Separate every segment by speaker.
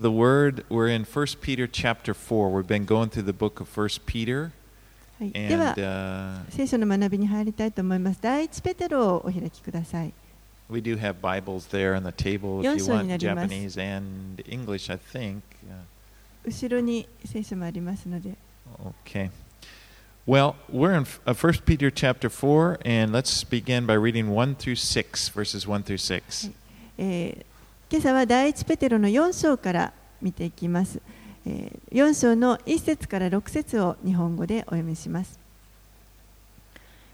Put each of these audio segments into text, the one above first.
Speaker 1: The word, we're in 1 Peter chapter 4. We've been going through the book of 1 Peter.
Speaker 2: はい、では
Speaker 1: And、uh,
Speaker 2: 聖書の学びに入りたいと思います。第一ペテロをお開きください。
Speaker 1: we do have Bibles there on the table if
Speaker 2: 四
Speaker 1: you
Speaker 2: 章にな
Speaker 1: want
Speaker 2: ります
Speaker 1: Japanese and English, I think. Uh,
Speaker 2: 後ろに聖書もありますので、
Speaker 1: Okay. Well, we're in uh, 1 Peter chapter 4, and let's begin by reading 1 through 6, verses 1 through 6.
Speaker 2: えー 今朝は第一ペテロの4章から見ていきます。4章の1節から6節を日本語でお読みします。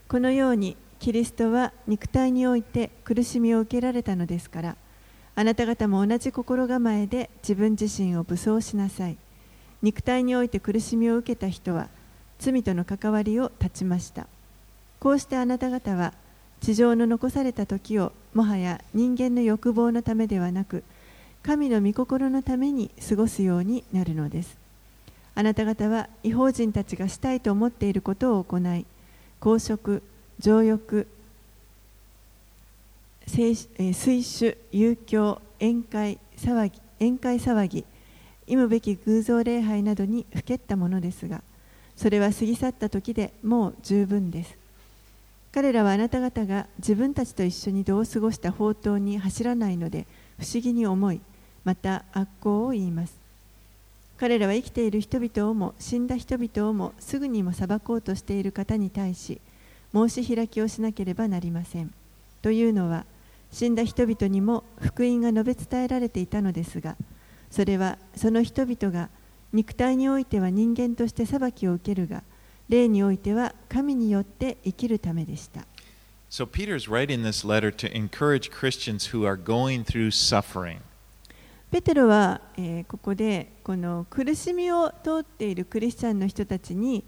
Speaker 2: このようにキリストは肉体において苦しみを受けられたのですから、あなた方も同じ心構えで自分自身を武装しなさい。肉体において苦しみを受けた人は罪との関わりを断ちました。こうしてあなた方は地上の残された時をもはや人間の欲望のためではなく神の御心のために過ごすようになるのです。あなた方は違法人たちがしたいと思っていることを行い公職情欲水酒遊興宴会騒ぎ宴会騒ぎ忌むべき偶像礼拝などにふけったものですがそれは過ぎ去った時でもう十分です。彼らはあなた方が自分たちと一緒にどう過ごした宝刀に走らないので不思議に思いまた悪行を言います。彼らは生きている人々をも死んだ人々をもすぐにも裁こうとしている方に対し申し開きをしなければなりません。というのは死んだ人々にも福音が述べ伝えられていたのですがそれはその人々が肉体においては人間として裁きを受けるが霊においては神によって生きるためでした。
Speaker 1: So, Peter's writing this letter to encourage Christians who are going through suffering.
Speaker 2: ペテロは、えーここでこの苦しみを通っているクリスチャンの人たちに、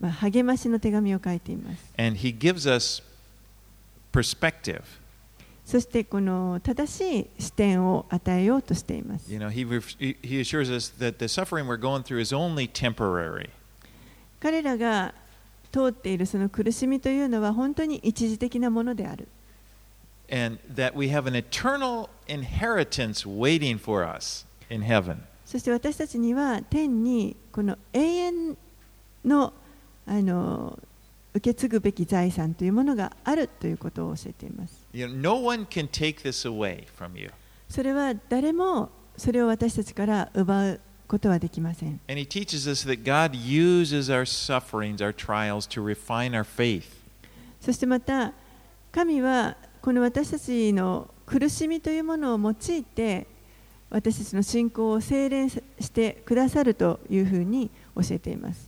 Speaker 2: まあ、励ましの手紙を書いています。
Speaker 1: And he gives us perspective.
Speaker 2: そしてこの正しい視点を与えようとしています。
Speaker 1: You know, he, he assures us that the suffering we're going through is only temporary.
Speaker 2: 彼らが通っているその苦しみというのは本当に一時的なものである。
Speaker 1: and that we have an eternal inheritance waiting for us in heaven.
Speaker 2: そして私たちには天にこの永遠のあの受け継ぐべき財産というものがあるということを教えています。
Speaker 1: You know, no one can take this away from you.
Speaker 2: それは誰もそれを私たちから奪うことはできません。そしてまた、神はこの私たちの苦しみというものを用いて、私たちの信仰を精錬してくださるというふうに教えています。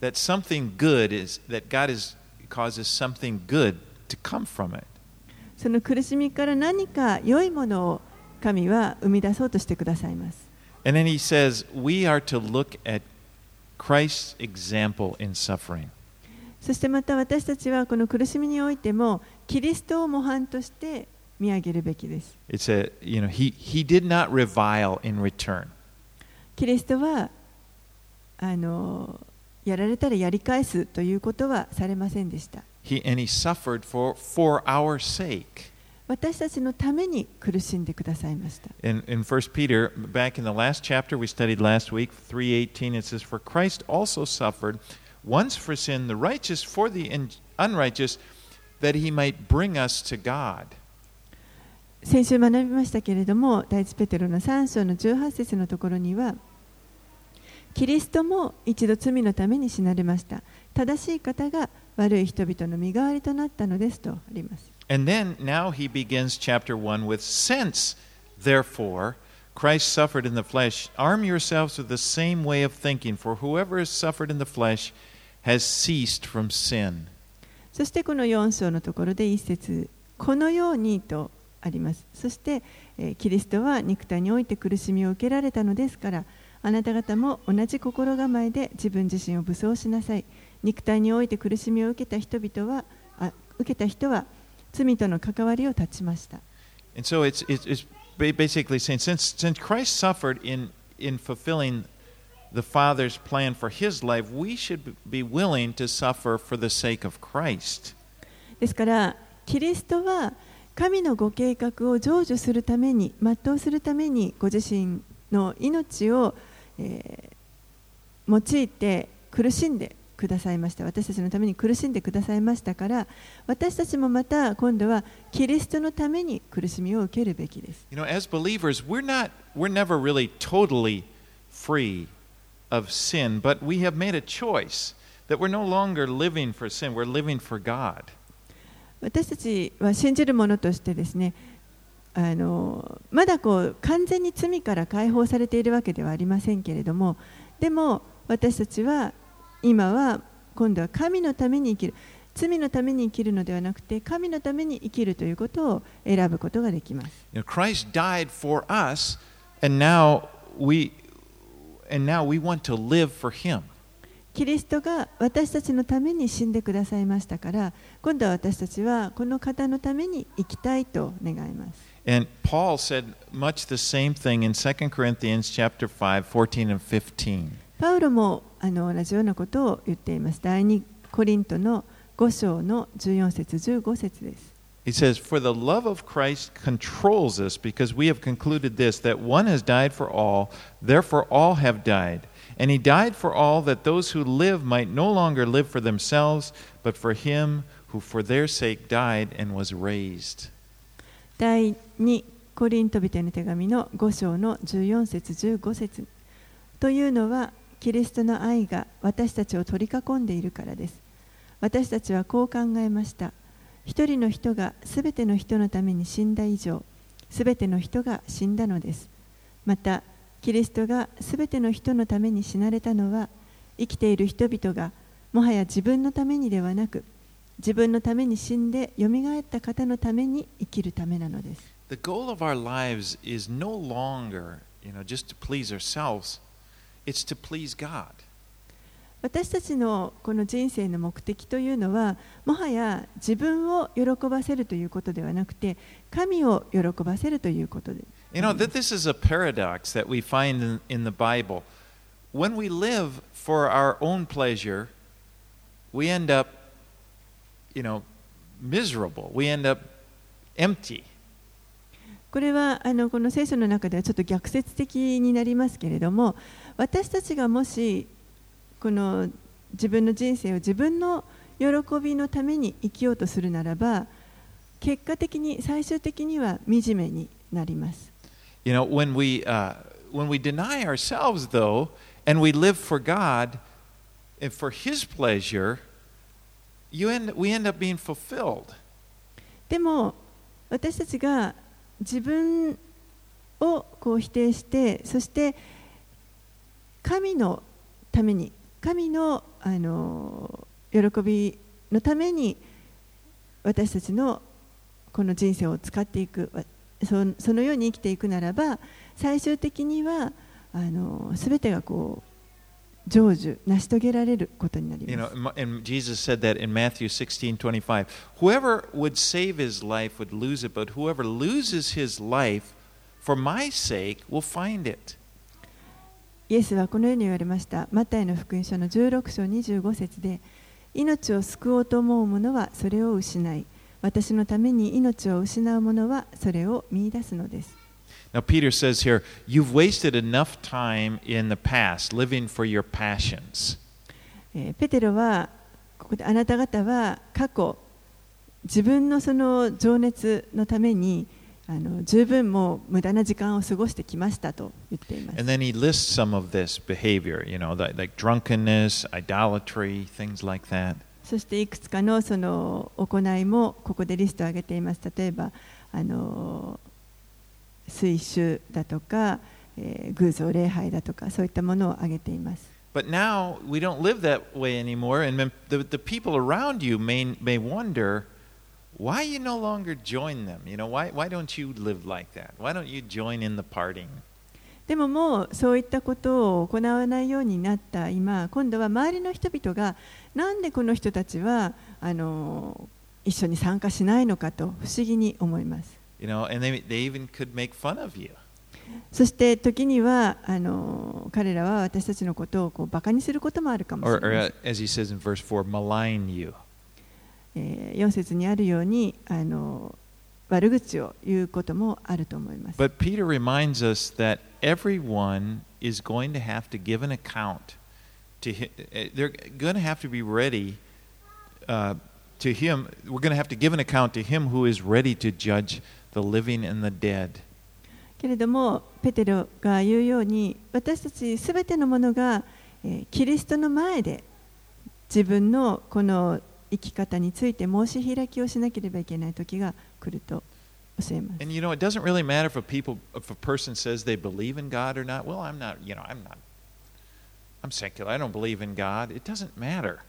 Speaker 2: その苦しみから何か良いものを神は生み出そうとしてくださいます。
Speaker 1: And then he says, we are to look at Christ's example in suffering.
Speaker 2: そしてまた私たちはこの苦しみにおいてもキリストを模範として見上げるべきです。
Speaker 1: It's a, you know, he, he did not revile in return.
Speaker 2: キリストはあのやられたらやり返すということはされませんでした。
Speaker 1: He, and he suffered for, for our sake.
Speaker 2: 私たちのために苦しんでくださいました。
Speaker 1: In, in 1 Peter, back in the last chapter we studied last week, 3.18, it says, For Christ also suffered once for sin, the righteous for the unrighteous, that he might bring us to God.
Speaker 2: 先週学びましたけれども、第一ペテロの3章の18節のところには、キリストも一度罪のために死なれました。正しい方が悪い人々の身代わりとなったのですとあります。
Speaker 1: And then now he begins chapter 1 with, Since, therefore, Christ suffered in the flesh, arm yourselves with the same way of thinking, for whoever has suffered in the flesh has ceased from sin.
Speaker 2: そしてこの4章のところで一節このようにとあります。そして、えーキリストは肉体において苦しみを受けられたのですから、あなた方も同じ心構えで自分自身を武装しなさい。肉体において苦しみを受けた人々は、あ受けた人は罪との関わりを断ちました。
Speaker 1: And so it's, it's, it's ba- basically saying since, since Christ suffered in, in fulfilling the Father's plan for his life, we should be willing to suffer for the sake of Christ.
Speaker 2: ですから、キリストは神のご計画を成就するために、全うするためにご自身の命を、えー用いて苦しんでくださいました私たちのために苦しんでくださいましたから私たちもまた今度はキリストのために苦しみを受けるべきです
Speaker 1: You know, as believers, we're not we're never really totally free of sin, but we have made a choice that we're no longer living for sin, we're living for God.
Speaker 2: 私たちは信じる者としてですねあのまだこう完全に罪から解放されているわけではありませんけれどもでも私たちは今は今度は神のために生きる罪のために生きるのではなくて神のために生きるということを選ぶことができます
Speaker 1: Christ died for us, and now we and now we want to live for Him.
Speaker 2: キリストが私たちのために死んでくださいましたから今度は私たちはこの方のために生きたいと願います
Speaker 1: And Paul said much the same thing in 2 Corinthians chapter 5, 14 and 15.
Speaker 2: パウロもあの同じようなことを言っています第2コリントの5章の14節15節です
Speaker 1: He says, For the love of Christ controls us because we have concluded this, that one has died for all, therefore all have died. And he died for all that those who live might no longer live for themselves, but for him who for their sake died and was raised.
Speaker 2: 第2コリント人への手紙の5章の14節15節というのは キリストの愛が私たちを取り囲んでいるからです。私たちはこう考えました。一人の人がすべての人のために死んだ以上すべての人が死んだのです。またキリストがすべての人のために死なれたのは生きている人々がもはや自分のためにではなく自分のために死んでよみがえった方のために生きるためなのです。
Speaker 1: The goal of our lives is no longer, you know, just to please ourselves, it's to please God.
Speaker 2: 私たちのこの人生の目的というのはもはや自分を喜ばせるということではなくて神を喜ばせるということで
Speaker 1: You know, that this is a paradox that we find in, in the Bible. When we live for our own pleasure, we end up, you know, miserable. We end up empty.
Speaker 2: これはあのこの聖書の中ではちょっと逆説的になりますけれども私たちがもしこの自分の人生を自分の喜びのために生きようとするならば結果的に最終的には惨めになります
Speaker 1: You know, when we, uh, when we deny ourselves, though, and we live for God and for His pleasure, you end, we end up being fulfilled.
Speaker 2: でも私たちが自分をこう否定してそして神のために神のあの喜びのために私たちのこの人生を使っていくそそのように生きていくならば最終的にはあの全てがこう成就成し遂げられることになり
Speaker 1: You
Speaker 2: ま
Speaker 1: know,
Speaker 2: す。
Speaker 1: and Ma- and Jesus said that in Matthew 16 25. Whoever would save his life would lose it, but whoever loses his life for my sake will find it.
Speaker 2: イエスはこのように言われました。マタイの福音書の16章25節で、命を救おうと思う者はそれを失い、私のために命を失う者はそれを見出すのです。
Speaker 1: Now, Peter says here, You've wasted enough time in the past living for your passions.
Speaker 2: えーペテロはここであなた方は過去自分のその情熱のためにあの十分もう無駄な時間を過ごしてきましたと言っています
Speaker 1: And。then he lists some of this behavior, you know, like, drunkenness, idolatry, things like that.
Speaker 2: そしていくつかのその行いもここでリストを挙げています。例えばあの水酒だとか、えー偶像礼拝だとかそういったものを挙げています。
Speaker 1: But now we don't live that way anymore, and the, the people around you may, may wonder Why you no longer join them? You know, why, why don't you live like that? Why don't you join in the parting?
Speaker 2: でももうそういったことを行わないようになった今、今度は周りの人々がなんでこの人たちはあの一緒に参加しないのかと不思議に思います。そして時にはあの彼らは私たちのことをこうバカにすることもあるかもしれない。
Speaker 1: Or,
Speaker 2: えー4節にあるようにあの悪口を言うこともあると思います。
Speaker 1: But Peter reminds us that everyone is going to have to give an account to him. They're going to have to be ready uh, to him. We're going to have to give an account to him who is ready to judge the living and the dead.
Speaker 2: けれどもペテロが言うように私たちすべてのものが、えーキリストの前で自分のこの生き方について申し開きをしなければいけない時が来ると教えます。
Speaker 1: And you know, it doesn't really matter if a people, if a person says they believe in God or not. Well, I'm not. You know, I'm not. I'm secular. I don't believe in God. It doesn't matter.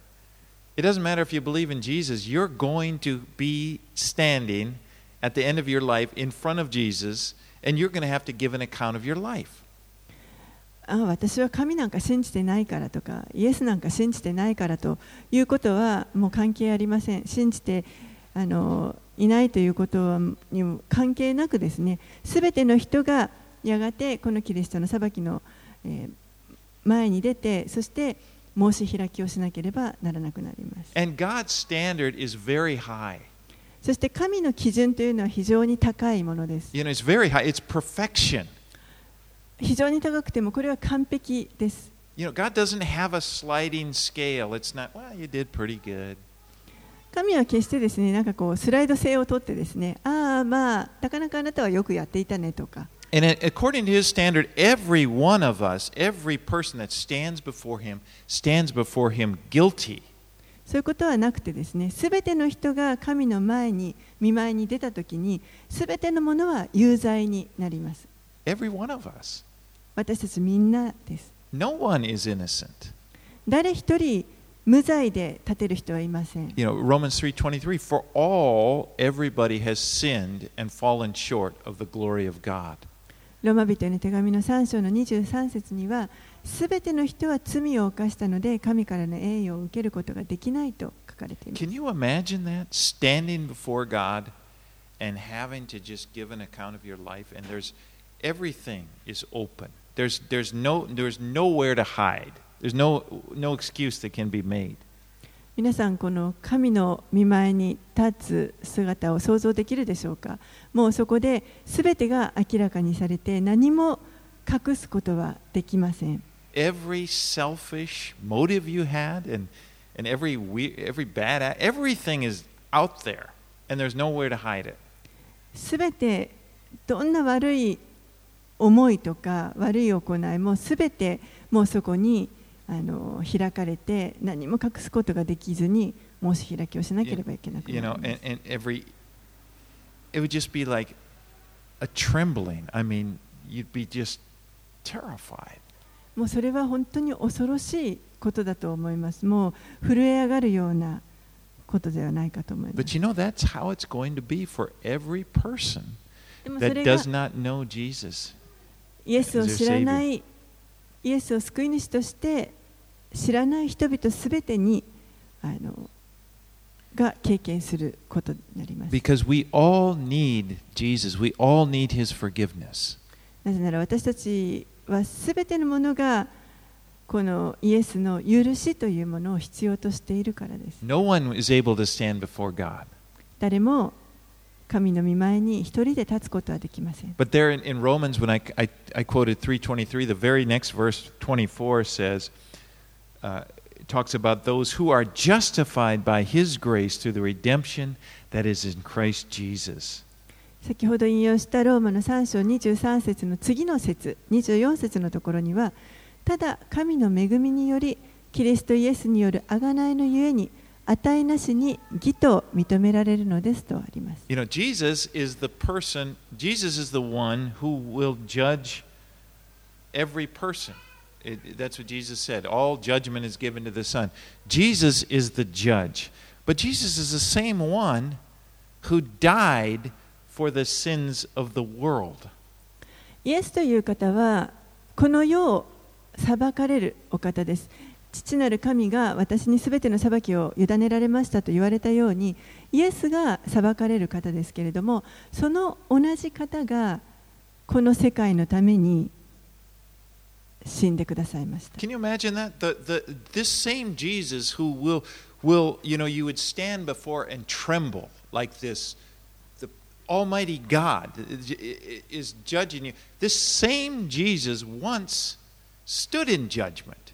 Speaker 1: It doesn't matter if you believe in Jesus. You're going to be standing at the end of your life in front of Jesus, and you're going to have to give an account of your life.
Speaker 2: あ私は神なんか信じてないからとかイエスなんか信じてないからということはもう関係ありません信じてあのいないということはにも関係なくですねすべての人がやがてこのキリストの裁きの、えー前に出てそして申し開きをしなければならなくなります
Speaker 1: And God's standard is very high.
Speaker 2: そして神の基準というのは非常に高いものです
Speaker 1: You know, it's very high. It's perfection.
Speaker 2: 非常に高くてもこれは完璧です
Speaker 1: You know, God doesn't have a sliding scale. It's not, well, you did pretty good.
Speaker 2: 神は決してですねなんかこうスライド性をとってですねああまあなかなかあなたはよくやっていたねとか
Speaker 1: And according to his standard, every one of us, every person that stands before him, stands before him guilty.
Speaker 2: そういうことはなくてですねすべての人が神の前に見舞いに出たときにすべてのものは有罪になります
Speaker 1: Every one of us.
Speaker 2: 私たちみんなです
Speaker 1: No one is innocent.
Speaker 2: 誰一人無罪で立てる人はいません
Speaker 1: You know, Romans 3:23, for all everybody has sinned and fallen short of the glory of God.
Speaker 2: ローマ人への手紙の3章の23節にはすべての人は罪を犯したので神からの栄誉を受けることができないと書かれています
Speaker 1: Can you imagine that? Standing before God and having to just give an account of your life and there's everything is open. There's there's no there's nowhere to hide. There's no no excuse that can be made.
Speaker 2: 皆さんこの神の見舞いに立つ姿を想像できるでしょうかもうそこで全てが明らかにされて何も隠すことはできません
Speaker 1: Every selfish motive you had and and every we, every bad act, everything is out there and there's nowhere to hide it.
Speaker 2: 全てどんな悪い思いとか悪い行いも全てもうそこにあの開かれて何も隠すことができずに申し開きをしなければいけなく
Speaker 1: You
Speaker 2: な
Speaker 1: know,
Speaker 2: りま
Speaker 1: and,
Speaker 2: す
Speaker 1: and every it would just be like a trembling. I mean, you'd be just terrified.
Speaker 2: もうそれは本当に恐ろしいことだと思います。もう震え上がるようなことではないかと思います。
Speaker 1: But you know, that's how it's going to be for every person that does not know Jesus.
Speaker 2: イエスを知らない、イエスを救い主として知らない人々すべてにあのが経験することになります。
Speaker 1: Because we all need Jesus. We all need his forgiveness.
Speaker 2: なぜなら私たちはすべてのものがこのイエスの許しというものを必要としているからです。
Speaker 1: No one is able to stand before God.
Speaker 2: 誰も神の御前に一人で立つことはできません。
Speaker 1: But there in, in Romans, when I, I, I quoted 323, the very next verse, 24, says, uh, talks about those who are justified by his grace through the redemption that is in Christ Jesus.
Speaker 2: 先ほど引用したローマの3章23節の次の節24節のところにはただ神の恵みによりキリストイエスによる贖いのゆえに値なしに義と認められるのですとあります
Speaker 1: You know, Jesus is the person, Jesus is the one who will judge every person. It, that's what Jesus said. All judgment is given to the Son. Jesus is the judge. But Jesus is the same one who died for the sins of the world.
Speaker 2: イエスという方はこの世を裁かれるお方です父なる神が私にすべての裁きを委ねられましたと言われたようにイエスが裁かれる方ですけれどもその同じ方がこの世界のために死んでくださいました
Speaker 1: Can you imagine that? The, the, this same Jesus who will, will, you know, you would stand before and tremble like this. The, Almighty God is judging you. This same Jesus once stood in judgment.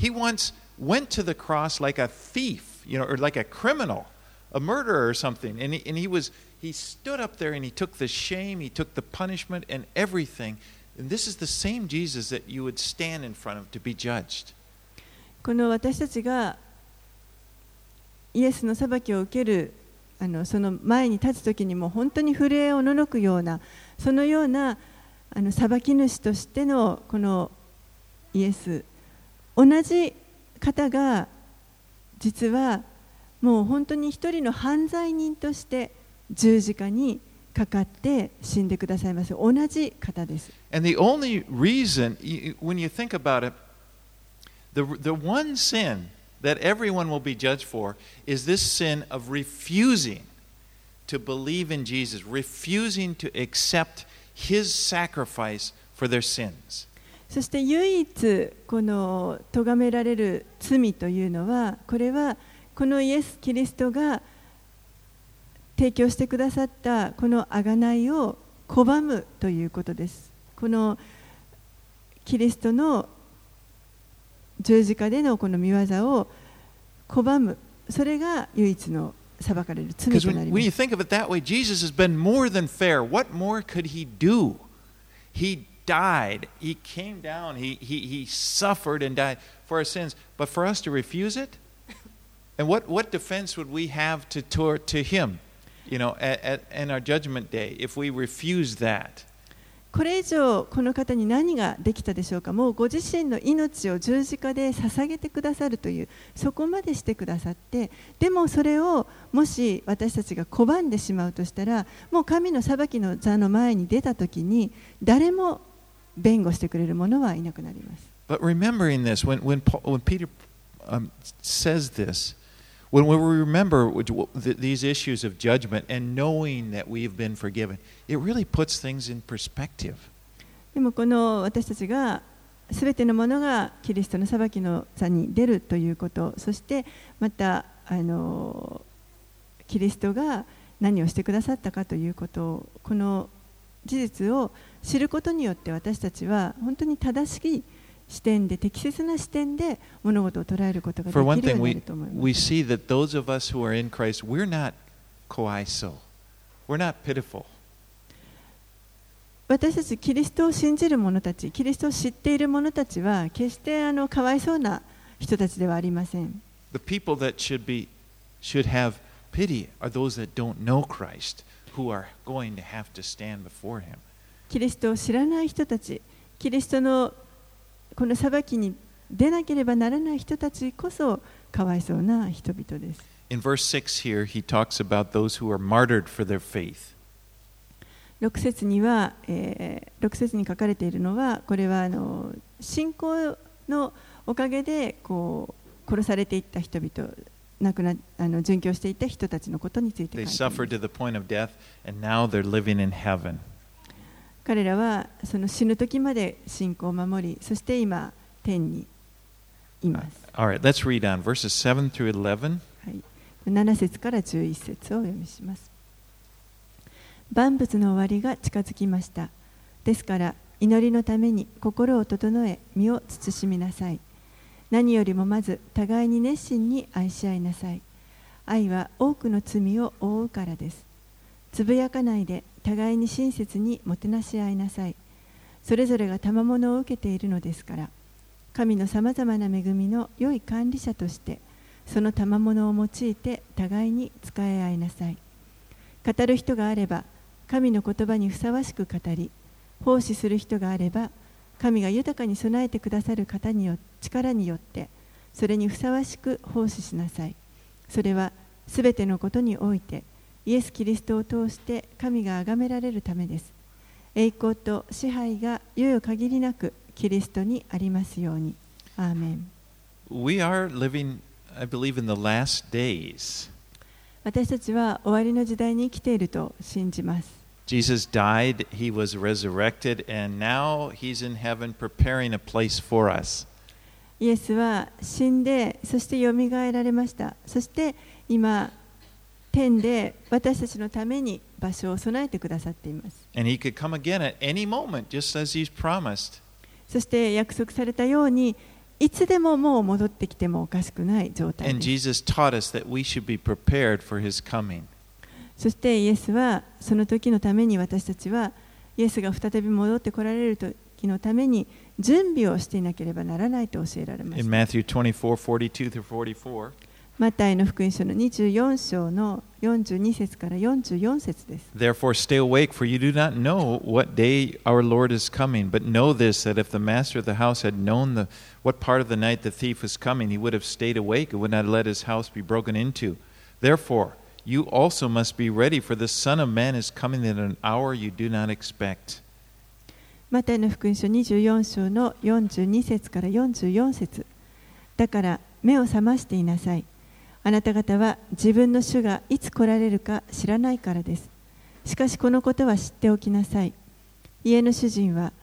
Speaker 1: He once went to the cross like a thief, you know, or like a criminal, a murderer or something. And he, and he was he stood up there and he took the shame, he took the punishment and everything. And this is the same Jesus that you would stand in front of to be judged.
Speaker 2: この私たちがイエスの裁きを受けるあのその前に立つ時にも本当に震えをののくようなそのようなあの裁き主としてのこのイエス 同じ方が実はもう本当に一人の犯罪人として十字架にかかって死んでくださいます同じ方です。
Speaker 1: And the only reason, when you think about it, the, the one sin that everyone will be judged for is this sin of refusing to believe in Jesus, refusing to accept his sacrifice for their sins.
Speaker 2: そして唯一この咎められる罪というのはこれはこのイエス・キリストが提供してくださったこの贖いを拒むということです。このキリストの十字架でのこの見業を拒む、それが唯一の裁かれる罪となります。When you think of it that way, Jesus has been more than fair. What more could he do?
Speaker 1: He died, he came down, he, he, he suffered and died for our sins. But for us to refuse it? And what, what defense would we have to, to, to him, you know, at, at, in our judgment day if we refuse that?
Speaker 2: これ以上この方に何ができたでしょうかもうご自身の命を十字架で捧げてくださるというそこまでしてくださってでもそれをもし私たちが拒んでしまうとしたらもう神の裁きの座の前に出た時に誰も弁護してくれる者はいなくなります。
Speaker 1: But remembering this, when, when, Paul, when Peter um, says this, when we remember these issues of judgment and knowing that we've been forgiven, it really puts things in perspective.
Speaker 2: でもこの私たちがすべてのものがキリストの裁きの座に出るということ、そしてまたあのキリストが何をしてくださったかということこの事実を知ることによって私たちは本当に正しい視点で適切な視点で物事を捉えることができるようになると思います。We see that those of us who are in Christ, we're not coiso. We're not pitiful. 私たちキリストを信じる者たち、キリストを知っている者たちは決してあのかわいそうな人たちではありません。
Speaker 1: The people that should be should have pity are those that don't know Christ, who are going to have to stand before him.
Speaker 2: キリストを知らない人たち、キリストのこの裁きに出なければならない人たちこそかわいそうな人々です。
Speaker 1: In verse 6 here, he talks about those who are martyred for their faith.
Speaker 2: 6節には、えー、6節に書かれているのは、これはあの信仰のおかげでこう殺されていった人々、亡くなあの殉教していた人たちのことについて書いています。They suffered to the point of death, and now they're living in heaven. 彼らはその死ぬ時まで信仰を守り、そして今、天にいます。
Speaker 1: Right, let's read on verses 7 through 11.
Speaker 2: はい、7節から11節をお読みします。万物の終わりが近づきました。ですから、祈りのために心を整え、身を慎みなさい。何よりもまず、互いに熱心に愛し合いなさい。愛は多くの罪を覆うからです。つぶやかないで互いに親切にもてなし合いなさい。それぞれが賜物を受けているのですから。神のさまざまな恵みの良い管理者としてその賜物を用いて互いに使い合いなさい。語る人があれば神の言葉にふさわしく語り奉仕する人があれば神が豊かに備えてくださる方によ力によってそれにふさわしく奉仕しなさい。それはすべてのことにおいてイエス・キリストを通して神が崇められるためです。栄光と支配が猶予限りなくキリストにありますように。アーメン。
Speaker 1: We are living, I believe, in the last days.
Speaker 2: 私たちは終わりの時代に生きていると信じます。
Speaker 1: Jesus died, he was resurrected, and now he's in heaven preparing a place for us.
Speaker 2: イエスは死んで、そしてよみがえられました。そして今、天で私たちのために場所を備えてくださっています
Speaker 1: moment.
Speaker 2: そして約束されたようにいつでももう戻ってきてもおかしくない状態です.そしてイエスはその時のために私たちはイエスが再び戻ってこられる時のために準備をしていなければならないと教えられます
Speaker 1: Matthew 24 42 through 44,
Speaker 2: マタイの福音書の24章の42節から44節です
Speaker 1: Therefore, stay awake, for you do not know what day our Lord is coming. But know this that if the master of the house had known the, what part of the night the thief was coming, he would have stayed awake and would not let his house be broken into. Therefore, you also must be ready, for the Son of Man is coming at an hour you do not expect.
Speaker 2: マタイの福音書24章の42節から44節だから目を覚ましていなさい。 あなた方は自分の主がいつ来られるか知らないからです。しかしこのことは知っておきなさい。家の主人は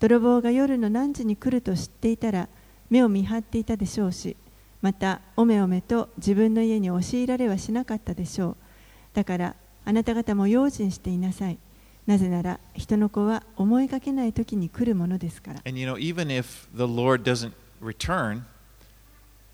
Speaker 2: 泥棒が夜の何時に来ると知っていたら目を見張っていたでしょうし、またおめおめと自分の家に押し入られはしなかったでしょう。だからあなた方も用心していなさい。なぜなら人の子は思いがけない時に来るものですから。
Speaker 1: And you know, even if the Lord doesn't return,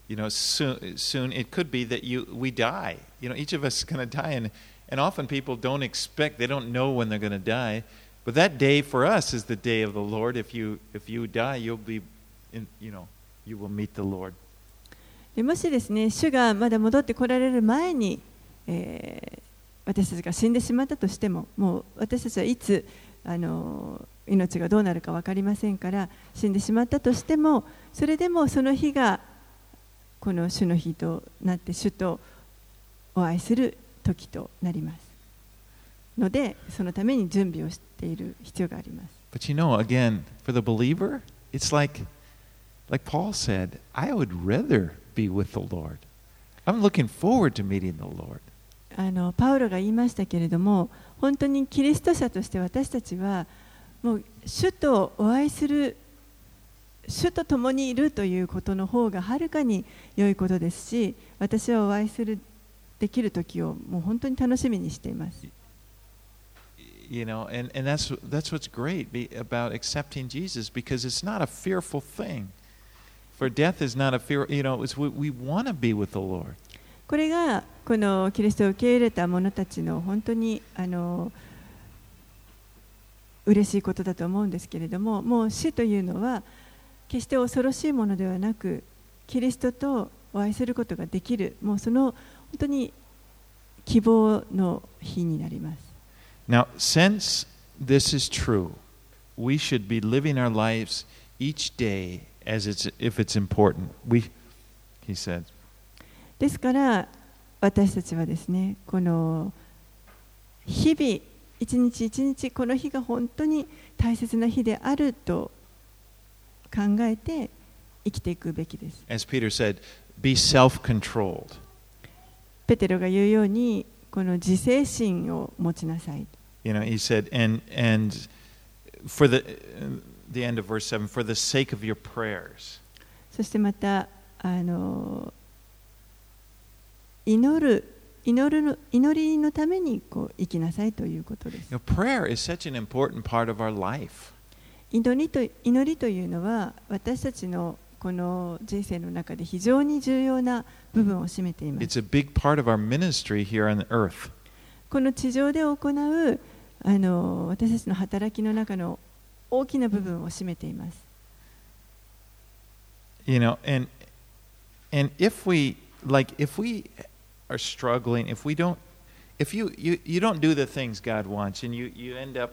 Speaker 1: you know, soon, soon it could be that you we die. You know, each of us is going to die, and and often people don't expect, they don't know when they're going to die. But that day for us is the day of the Lord. If you if you die, you'll be, in, you know, you will meet the Lord.
Speaker 2: でもしですね、主がまだ戻ってこられる前に、えー私たちが死んでしまったとしても、もう私たちはいつあの命がどうなるか分かりませんから、死んでしまったとしても、それでもその日が この主の日となって、主とお会いする時となります。ので、そのために準備をしている必要があります。
Speaker 1: But you know, again, for the believer, it's like like Paul said, I would rather be with the Lord. I'm looking forward to meeting the Lord.
Speaker 2: あのパウロが言いましたけれども本当にキリスト者として私たちはもう主とお会いする主と共にいるということの方がはるかに良いことですし私はお会いするできる時をもう本当に楽しみにしています。
Speaker 1: you know and, and that's that's what's great about accepting jesus because it's not a fearful thing for death is not a fear you know it's we, we want to be with the lord
Speaker 2: これがこのキリストを受け入れた者たちの本当にあの嬉しいことだと思うんですけれどももう死というのは決して恐ろしいものではなくキリストとお会いすることができる。もうその本当に希望の日になります。
Speaker 1: now since this is true we should be living our lives each day as it's if it's important. We he said.
Speaker 2: ですから私たちはですねこの日々一日一日この日が本当に大切な日であると考えて生きていくべきです。
Speaker 1: as peter said be self-controlled
Speaker 2: ペテロが言うようにこの自制心を持ちなさい。
Speaker 1: you know he said and and for the the end of verse 7 for the sake of your prayers
Speaker 2: そしてまたあの祈る祈るの祈りのためにこう生きなさいということです。
Speaker 1: Prayer is such an important part of our life.
Speaker 2: 祈りと祈りというのは私たちのこの人生の中で非常に重要な部分を占めています.この地上で行うあの私たちの働きの中の大きな部分を占めています
Speaker 1: You know, and and if we like if we are struggling, if we don't if you, you, you don't do the things God wants and you, you end up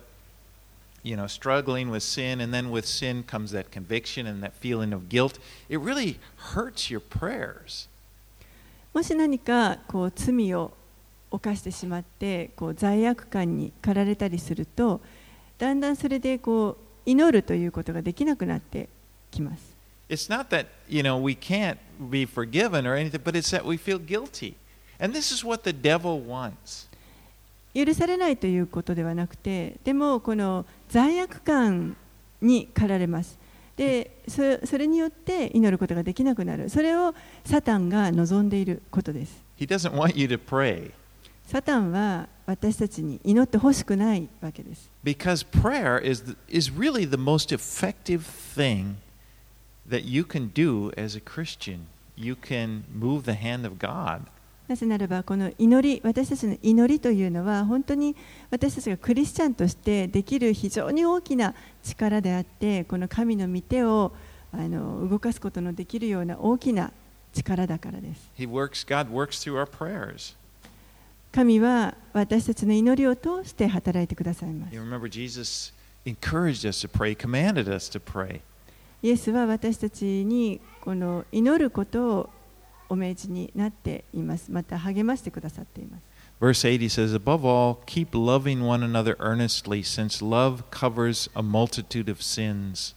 Speaker 1: you know struggling with sin and then with sin comes that conviction and that feeling of guilt, it really hurts your prayers.
Speaker 2: もし何かこう罪を犯してしまってこう罪悪感に駆られたりするとだんだんそれでこう祈るということができなくなってきます
Speaker 1: It's not that, you know, we can't be forgiven or anything, but it's that we feel guilty. And this is what the devil wants.
Speaker 2: 許されないということではなくてでもこの罪悪感に駆られますでそそれによって祈ることができなくなるそれをサタンが望んでいることです
Speaker 1: He doesn't want you to pray.
Speaker 2: サタンは私たちに祈ってほしくないわけです。
Speaker 1: Because prayer is, the, is really the most effective thing that you can do as a Christian. You can move the hand of God.
Speaker 2: なぜならばこの祈り私たちの祈りというのは本当に私たちがクリスチャンとしてできる非常に大きな力であってこの神の御手をあの動かすことのできるような大きな力だからです。
Speaker 1: Works, God works through our prayers.
Speaker 2: 神は私たちの祈りを通して働いてくださいます。
Speaker 1: Pray.
Speaker 2: イエスは私たちにこの祈ることをお命じになっています。また励ましてくださっています。
Speaker 1: Verse 8 he says, Above all, keep loving one another earnestly, since love covers a multitude of sins.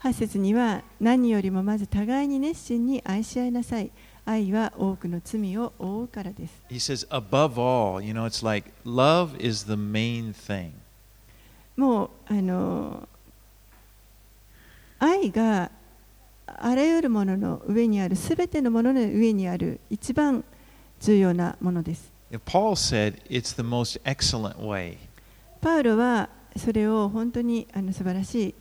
Speaker 2: 8節には何よりもまず互いに熱心に愛し合いなさい。愛は多くの罪を覆うからです。
Speaker 1: He says, Above all, you know, it's like love is the main thing.
Speaker 2: もうあの愛があらゆるものの上にある、すべてのものの上にある一番重要なものです。
Speaker 1: Paul said it's the most excellent way.
Speaker 2: パウロはそれを本当にあの素晴らしい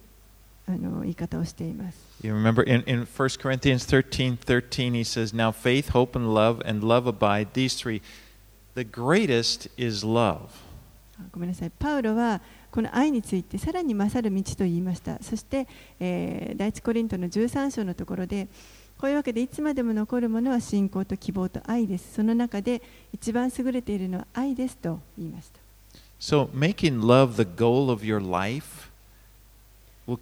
Speaker 2: あの言い方をしています。
Speaker 1: You remember in, in 1 Corinthians 13 13, he says, Now faith, hope, and love, and love abide, these three. The greatest is love.
Speaker 2: あごめんなさい。パウロはこの愛についてさらに勝る道と言いました。そして、えー第一コリントの13章のところで、こういうわけでいつまでも残るものは信仰と希望と愛です。その中で一番優れているのは愛ですと言いました。
Speaker 1: So making love the goal of your life will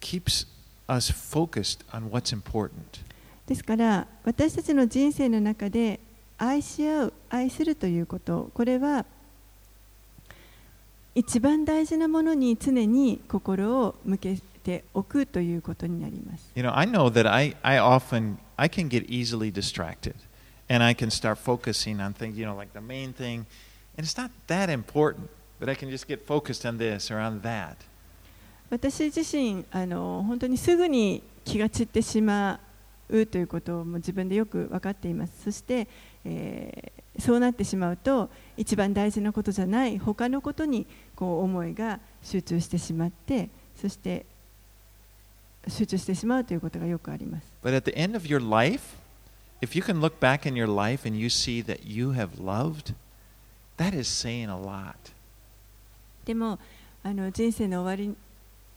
Speaker 1: keeps us focused on what's important.
Speaker 2: ですから私たちの人生の中で愛し合う愛するということこれは一番大事なものに常に心を向けておくということになります。
Speaker 1: You know, I know that I, I often I can get easily distracted and I can start focusing on things, you know, like the main thing, and it's not that important, but I can just get focused on this or on that.
Speaker 2: 私自身あの本当にすぐに気が散ってしまうということをもう自分でよく分かっていますそして、えーそうなってしまうと一番大事なことじゃない他のことにこう思いが集中してしまってそして集中してしまうということがよくあります
Speaker 1: But at the end of your life, if you can look back in your life and you see that you have loved, that is saying a lot.
Speaker 2: でもあの人生の終わり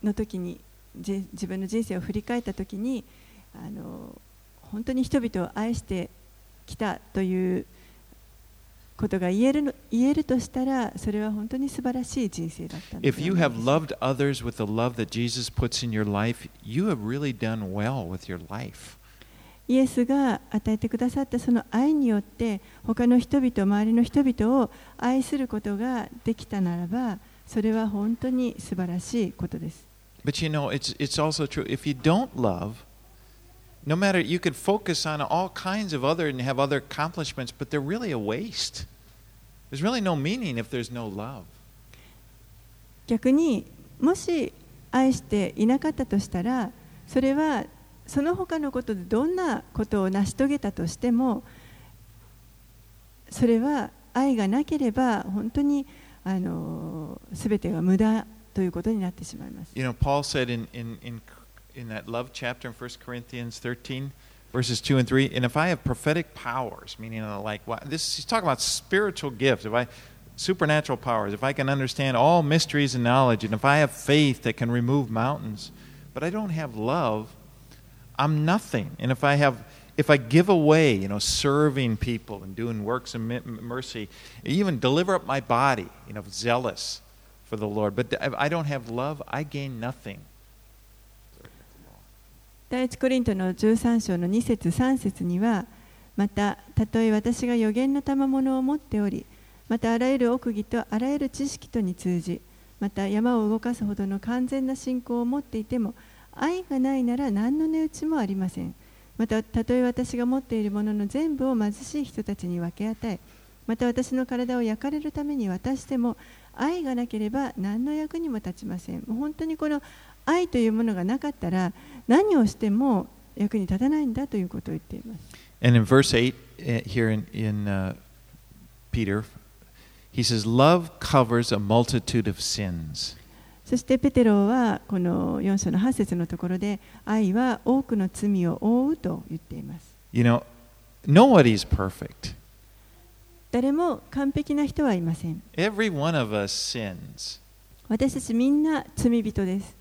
Speaker 2: の時にじ自分の人生を振り返った時にあの本当に人々を愛してきたということが言える,言えるとしたら、それは本当に素晴らしい人生だった
Speaker 1: のです。Life, really well、
Speaker 2: イエスが与えてくださったその愛によって、他の人々、周りの人々を愛することができたならば、それは本当に素晴らしいことです。
Speaker 1: But you know, it's, it's also true. If you don't love, no matter, you could focus on all kinds of other and have other accomplishments, but they're really a waste. There's really no meaning if there's no love.
Speaker 2: 逆にもし愛していなかったとしたらそれはその他のことでどんなことを成し遂げたとしてもそれは愛がなければ本当にあの全てが無駄ということになってしまいます。
Speaker 1: You know, Paul said in, in, in, in that love chapter in 1 Corinthians 13, verses 2 and 3, and if I have prophetic powers, meaning uh, like, this, he's talking about spiritual gifts, if I, supernatural powers, if I can understand all mysteries and knowledge, and if I have faith that can remove mountains, but I don't have love, I'm nothing. And if I have, if I give away, you know, serving people and doing works of mercy, even deliver up my body, you know, zealous for the Lord, but if I don't have love, I gain nothing.
Speaker 2: 第一コリントの13章の2節3節にはまたたとえ私が予言の賜物を持っておりまたあらゆる奥義とあらゆる知識とに通じまた山を動かすほどの完全な信仰を持っていても愛がないなら何の値打ちもありません。またたとえ私が持っているものの全部を貧しい人たちに分け与えまた私の体を焼かれるために渡しても愛がなければ何の役にも立ちません。もう本当にこの愛というものがなかったら何をしても役に立たないんだということを言っています。
Speaker 1: And in verse 8, uh, here in, in uh, Peter, he says, Love covers a multitude of sins.
Speaker 2: そしてペテロはこの4章の8節のところで愛は多くの罪を覆うと言っています
Speaker 1: You know, nobody's perfect.
Speaker 2: 誰も完璧な人はいません
Speaker 1: Every one of us sins.
Speaker 2: 私たちみんな罪人です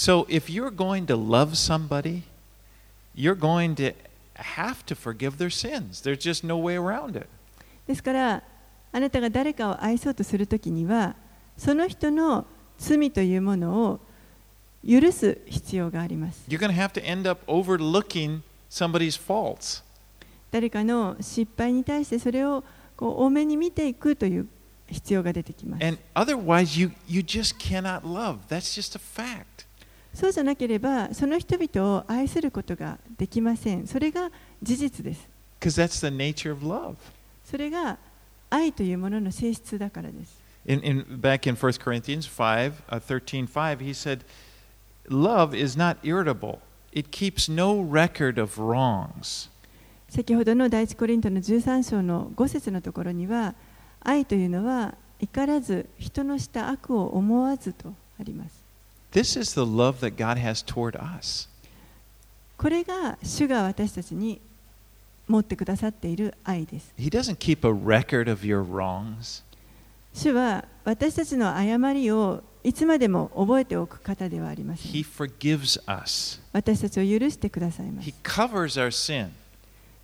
Speaker 1: So if you're going to love somebody, you're going to have to forgive their sins. There's just no way around it.
Speaker 2: ですからあなたが誰かを愛そうとするときにはその人の罪というものを許す必要があります
Speaker 1: You're going to have to end up overlooking somebody's faults.
Speaker 2: 誰かの失敗に対してそれをこう多めに見ていくという必要が出てきます
Speaker 1: And otherwise, you, you just cannot love. That's just a fact.
Speaker 2: そうじゃなければその人々を愛することができませんそれが事実です
Speaker 1: Because that's the nature of love.
Speaker 2: それが愛というものの性質だからです
Speaker 1: In, in, back in 1 Corinthians 5, uh, 13, 5, he said, Love is not irritable. It keeps no record of wrongs.
Speaker 2: 先ほどの第一コリントの13章の5節のところには愛というのは怒らず人のした悪を思わずとあります
Speaker 1: This is the love that God has toward us.
Speaker 2: これが主が私たちに持ってくださっている愛です
Speaker 1: He doesn't keep a record of your wrongs.
Speaker 2: 主は私たちの誤りをいつまでも覚えておく方ではありません
Speaker 1: He forgives us.
Speaker 2: 私たちを許してくださいます
Speaker 1: He covers our sin.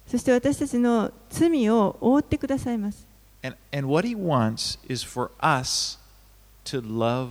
Speaker 2: そして私たちの罪を覆ってくださいます
Speaker 1: And, and what He wants is for us to love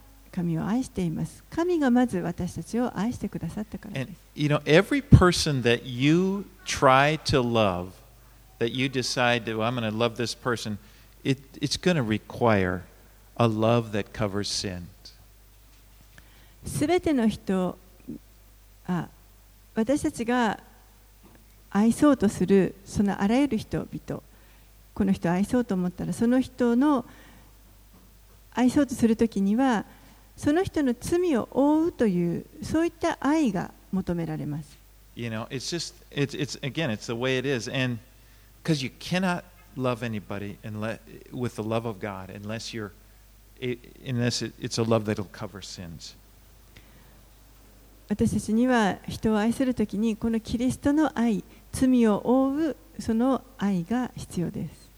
Speaker 2: 神を愛しています神がまず私たちを愛してくださったからで
Speaker 1: And
Speaker 2: す
Speaker 1: you know, every person that you try to love, that you decide to, well, I'm going to love this person, it, it's going to require a love that covers sin.
Speaker 2: すべての人あ私たちが愛そうとするそのあらゆる人々この人を愛そうと思ったらその人の愛そうとするときにはその人の罪を負うというそういった愛が求められます
Speaker 1: You know, it's just, it's, it's again, it's the way it is. And because you cannot love anybody unless, with the love of God unless you're, unless it, it's a love that'll cover sins.
Speaker 2: 私たちには人を愛するときにこのキリストの愛罪を負うその愛が必要です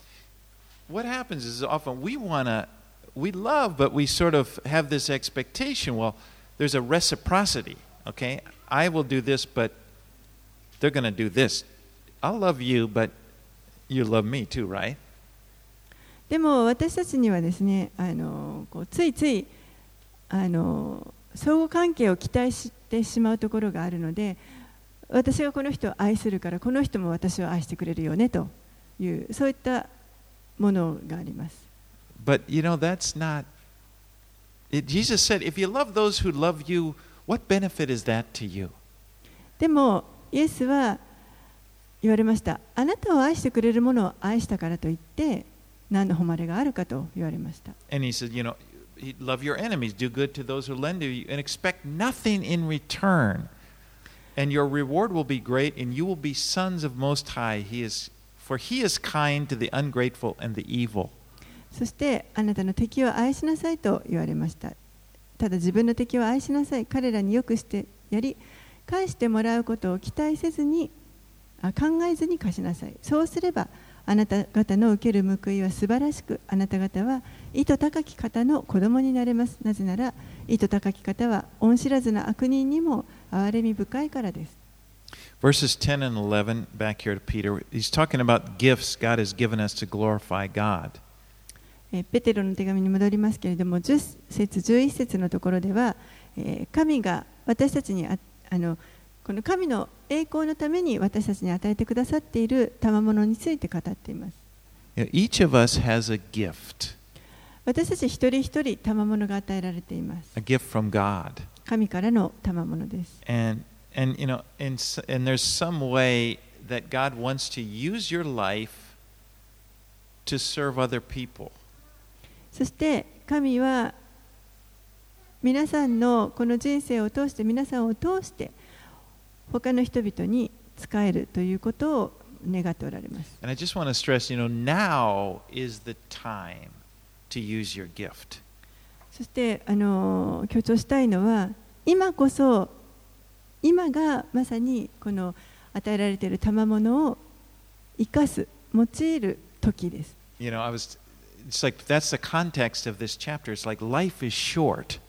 Speaker 1: What happens is often we want to, we love, but we sort of have this expectation. Well, there's a reciprocity, okay? I will do this, but they're going to do this. I'll love you, but you love me too, right?
Speaker 2: でも私たちにはですねあのこうついついあの相互関係を期待してしまうところがあるので私がこの人を愛するからこの人も私を愛してくれるよねというそういったものがあります
Speaker 1: But you know, that's not. It, Jesus said, if you love those who love you, what benefit is that to you?
Speaker 2: でもイエスは言われましたあなたを愛してくれるものを愛したからといって何の誉れがあるかと言われました
Speaker 1: And he said, you know, he- love your enemies, do good to those who lend to you, and expect nothing in return. And your reward will be great, and you will be sons of Most High. He is, for he is kind to the ungrateful and the evil.
Speaker 2: そしてあなたの敵を愛しなさいと言われました。ただ自分の敵を愛しなさい。彼らによくしてやり返してもらうことを期待せずにあ考えずに貸しなさい。そうすればあなた方の受ける報いは素晴らしくあなた方は意図高き方の子供になれます。なぜなら意図高き方は恩知らずな悪人にも憐れみ深いからです。
Speaker 1: Verses 10 and 11, back here to Peter, he's talking about gifts God has given us to glorify God.
Speaker 2: えーペテロの手紙に戻りますけれども10節11節のところでは、えー神が私たちにああのこの神の栄光のために私たちに与えてくださっている賜物について語っています
Speaker 1: each of us has a gift.
Speaker 2: 私たち一人一人賜物が与えられています
Speaker 1: a gift from God.
Speaker 2: 神からの賜物です
Speaker 1: And and you know, and, and there's some way that God wants to use your life to serve other people.
Speaker 2: そして神は皆さんのこの人生を通して皆さんを通して他の人々に仕えるということを願っておられます。
Speaker 1: And I just want to stress, you know, now is the time to use your gift.
Speaker 2: そしてあの強調したいのは今こそ今がまさにこの与えられている賜物を生かす用いる時です。
Speaker 1: You know, I was it's like that's the context of this chapter. It's like life is short.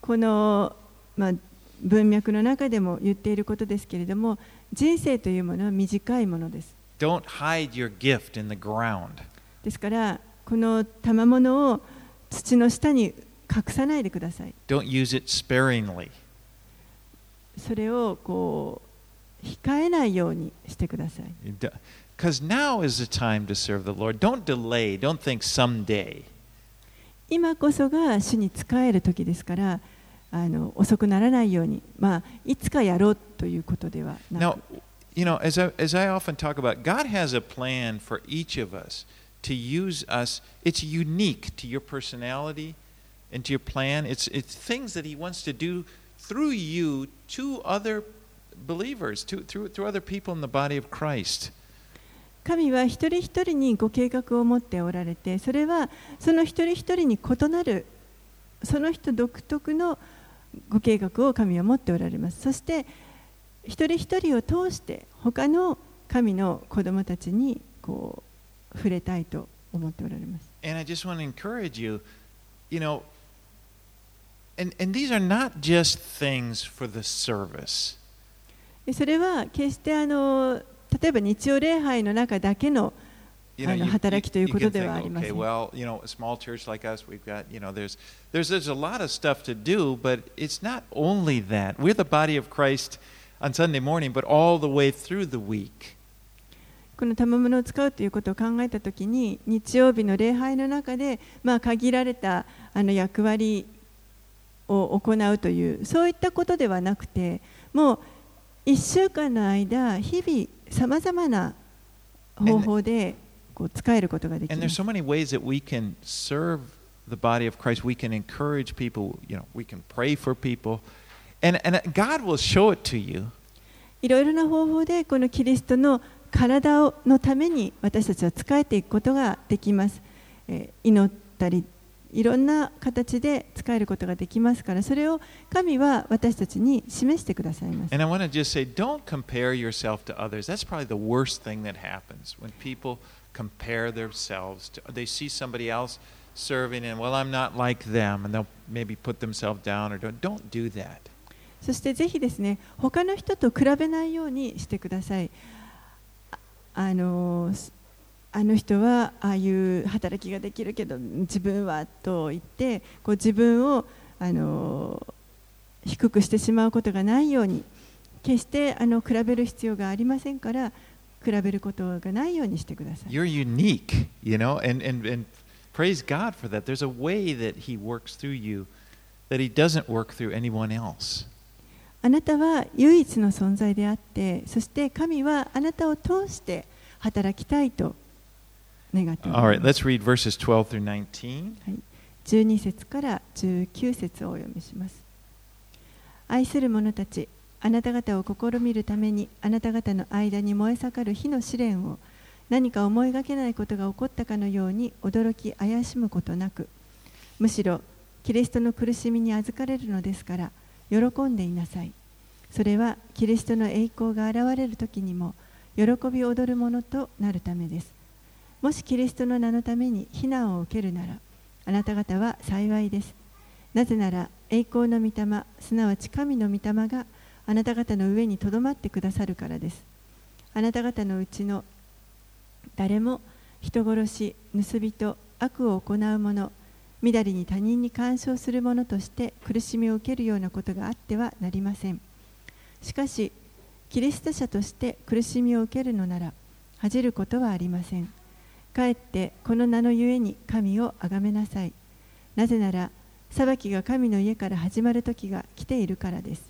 Speaker 2: この、まあ、文脈の中でも言っていることですけれども人生というものは短いものです。
Speaker 1: Don't hide your gift in the ground.
Speaker 2: ですからこの賜物を土の下に隠さないでください。
Speaker 1: Don't use it sparingly.
Speaker 2: それをこう控えないようにしてください。
Speaker 1: Because now is the time to serve the Lord. Don't delay. Don't think someday.
Speaker 2: 今こそが主に仕える時ですからあの遅くならないように、まあ、いつかやろうということではな
Speaker 1: Now,
Speaker 2: く
Speaker 1: you know, as I, as I often talk about, God has a plan for each of us to use us. It's unique to your personality and to your plan. It's, it's things that He wants to do through you to other believers, to, through, through other people in the body of Christ.
Speaker 2: 神は一人一人にご計画を持っておられてそれはその一人一人に異なるその人独特のご計画を神は持っておられますそして一人一人を通して他の神の子供たちにこう触れたいと思っておられます
Speaker 1: And I just want to encourage you, you know, and, and these are not just things for the service.
Speaker 2: でそれは決してあのえば日曜礼拝の中だけの,あ
Speaker 1: の
Speaker 2: 働きということではありませ。
Speaker 1: のよ
Speaker 2: この賜物を使うということを考えたときに、日曜日の礼拝の中で、まあ、限られたあの役割を行うという、そういったことではなくて、もう1週間の間、日々、さまざまな方法でこう使えることができます
Speaker 1: so many ways that we can serve the body of Christ. We can encourage people, you know, we can pray for people. And, and God will show it to you.
Speaker 2: いろいろな方法でこのキリストの体をのために私たちは使えていくことができます、えー祈ったりいろんな形で使えることができますからそれを神は私たちに示してくださいます
Speaker 1: And I want to just say, don't compare yourself to others. That's probably the worst thing that happens when people compare themselves to. They see somebody else serving, and well, I'm not like them, and they'll maybe put themselves down or don't. Don't do that.
Speaker 2: そしてぜひですね他の人と比べないようにしてくださいああのすあの人はああいう働きができるけど自分はと言ってこう自分をあの低くしてしまうことがないように決してあの比べる必要がありませんから比べることがないようにしてください
Speaker 1: You're unique, you know, and, and, and praise God for that. There's a way that He works through you that He doesn't work through anyone else.
Speaker 2: あなたは唯一の存在であってそして神はあなたを通して働きたいと願ってお
Speaker 1: All
Speaker 2: り
Speaker 1: right,
Speaker 2: ます。
Speaker 1: Let's read verses 12 through 19.
Speaker 2: 12節から19節をお読みします。愛する者たちあなた方を試みるためにあなた方の間に燃え盛る火の試練を何か思いがけないことが起こったかのように驚き怪しむことなくむしろキリストの苦しみに預かれるのですから喜んでいなさい。それはキリストの栄光が現れる時にも喜び踊るものとなるためですもしキリストの名のために非難を受けるならあなた方は幸いです。なぜなら栄光の御霊、すなわち神の御霊があなた方の上にとどまってくださるからです。あなた方のうちの誰も人殺し、盗人、悪を行う者、みだりに他人に干渉する者として苦しみを受けるようなことがあってはなりません。しかし、キリスト者として苦しみを受けるのなら恥じることはありません。かえってこの名のゆえに神をあがめなさい。なぜなら、裁きが神の家から始まる時が来ているからです。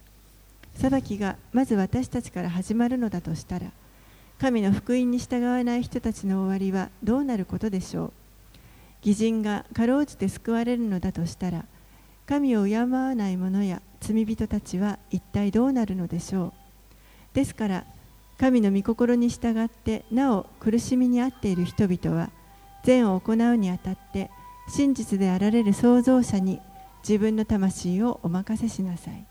Speaker 2: 裁きがまず私たちから始まるのだとしたら、神の福音に従わない人たちの終わりはどうなることでしょう。義人がかろうじて救われるのだとしたら、神を敬わない者や罪人たちは一体どうなるのでしょう。ですから、神の御心に従ってなお苦しみに遭っている人々は善を行うにあたって真実であられる創造者に自分の魂をお任せしなさい。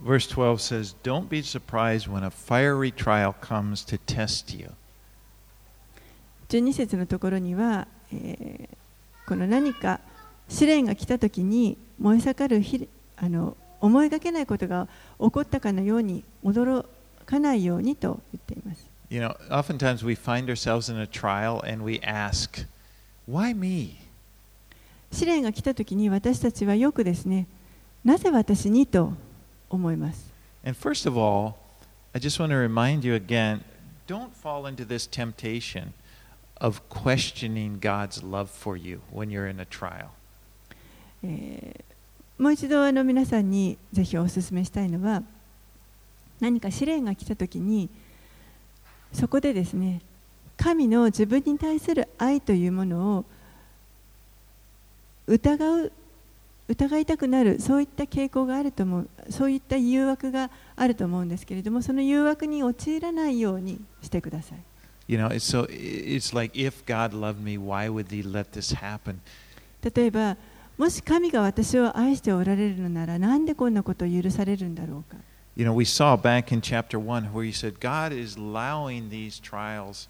Speaker 1: Verse 12 says, Don't be surprised when a fiery trial comes to test you.
Speaker 2: 12節のところには、えーこの何か試練が来た時に燃え盛るひあの思いがけないことが起こったかのように驚かないようにと言っています。
Speaker 1: You know, oftentimes we find ourselves in a trial and we ask, Why me?
Speaker 2: 試練が来た時に私たちはよくですね、なぜ私にと思います。
Speaker 1: And first of all, I just want to remind you again don't fall into this temptation of questioning God's love for you when you're in a trial.
Speaker 2: えーもう一度あの皆さんにぜひお勧めしたいのは何か試練が来た時にそこでですね神の自分に対する愛というものを疑う疑いたくなるそういった傾向があると思うそういった誘惑があると思うんですけれどもその誘惑に陥らないようにしてください
Speaker 1: You know, it's so it's like if God loved me, why would he let this happen?
Speaker 2: 例えばもし神が私を愛しておられるのならなんでこんなことを許されるんだろうか
Speaker 1: You know, we saw back in chapter 1 where he said God is allowing these trials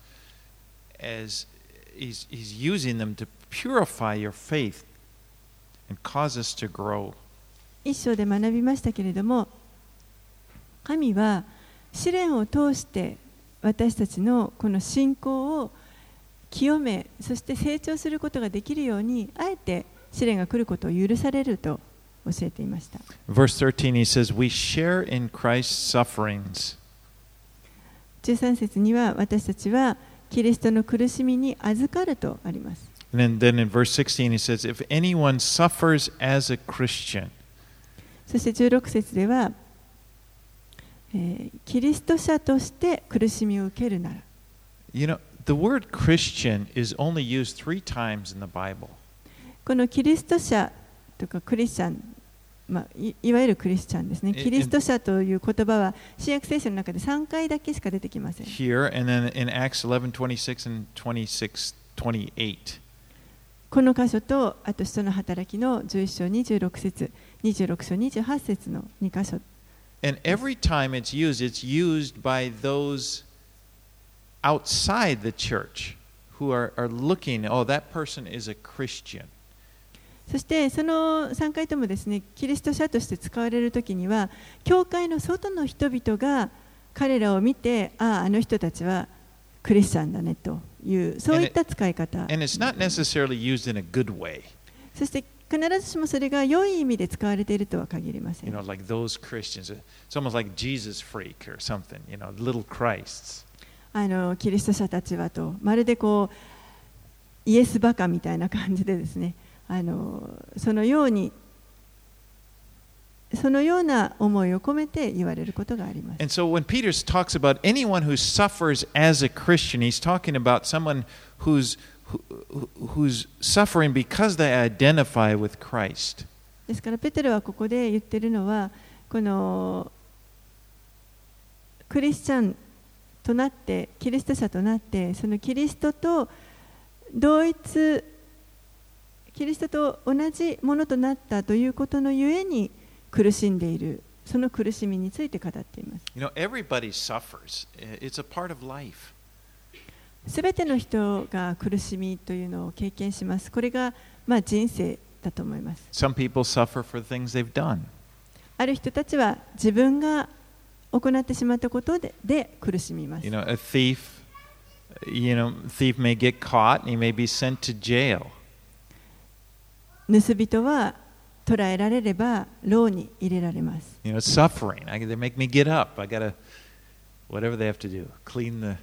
Speaker 1: as he's, he's using them to purify your faith and cause us to grow.
Speaker 2: 一章で学びましたけれども神は試練を通して私たちのこの信仰を清めそして成長することができるようにあえて試練が来ることを許されると教えていました
Speaker 1: Verse 13, he says, We share in Christ's sufferings.
Speaker 2: 13節には私たちはキリストの苦しみに預かるとあります
Speaker 1: And then, in verse 16, he says, If anyone suffers as a Christian,
Speaker 2: そして16節では、えーキリスト者として苦しみを受けるなら
Speaker 1: you know, the word Christian is only used three times in the Bible.
Speaker 2: このキリスト者とかクリスチャン、まあ、いいわゆるクリスチャンですね。
Speaker 1: え
Speaker 2: キリスト者という言葉は新約聖書の中で3回だけしか出てきません。
Speaker 1: Here, and then in Acts 11 26 and 26 28.
Speaker 2: この箇所と、あと使徒の働きの11章26節、26章28節の2箇所。
Speaker 1: And every time it's used, it's used by those outside the church who are, are looking, oh, that person is a Christian.
Speaker 2: そしてその3回ともですね、キリスト者として使われるときには、教会の外の人々が彼らを見て、ああ、あの人たちはクリスチャンだねという、そういった使い方。そして必ずしもそれが良い意味で使われているとは限りませ
Speaker 1: You
Speaker 2: ん。
Speaker 1: know, like those Christians. It's almost like Jesus freak or something, you know, little Christs.
Speaker 2: あのキリスト者たちはと、まるでこうイエスバカみたいな感じでですね、あのそのように、そのような思いを込めて言われることがあります。
Speaker 1: And so when Peter talks about anyone who suffers as a Christian, he's talking about someone who's who, who- who's suffering because they identify with Christ.
Speaker 2: ですから、ペテロはここで言ってるのは、このクリスチャンとなって、キリスト者となって、そのキリストと同一、キリストと同じものとなったということのゆえに苦しんでいる、その苦しみについて語っています。
Speaker 1: You know, everybody suffers. It's a part of life.
Speaker 2: すべての人が苦しみというのを経験します。これがまあ人生だと思います。
Speaker 1: Some people suffer for things they've done.
Speaker 2: ある人たちは自分が行ってしまったことでで苦しみます
Speaker 1: You。know, a thief, you know, thief may get caught and he may be sent to jail.
Speaker 2: 盗人は捕らえられれば牢に入れられます。
Speaker 1: You know, suffering. I, they make me get up. I gotta, whatever they have to do, clean the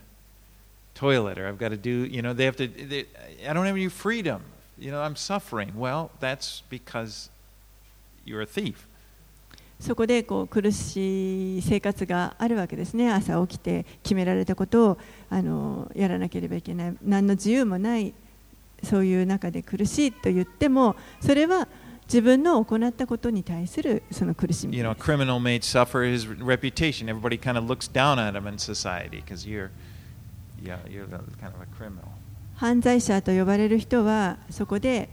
Speaker 1: toilet or I've got to do, you know, they have to, they, I don't have any freedom. You know, I'm suffering. Well, that's because you're a thief.
Speaker 2: そこでこう苦しい生活があるわけですね朝起きて決められたことをあのやらなければいけない何の自由もないそういう中で苦しいと言ってもそれは自分の行ったことに対するその苦しみ
Speaker 1: You know, a criminal may suffer his reputation. Everybody kind of looks down at him in society because you're, yeah, you're the, kind of a criminal.
Speaker 2: 犯罪者と呼ばれる人はそこで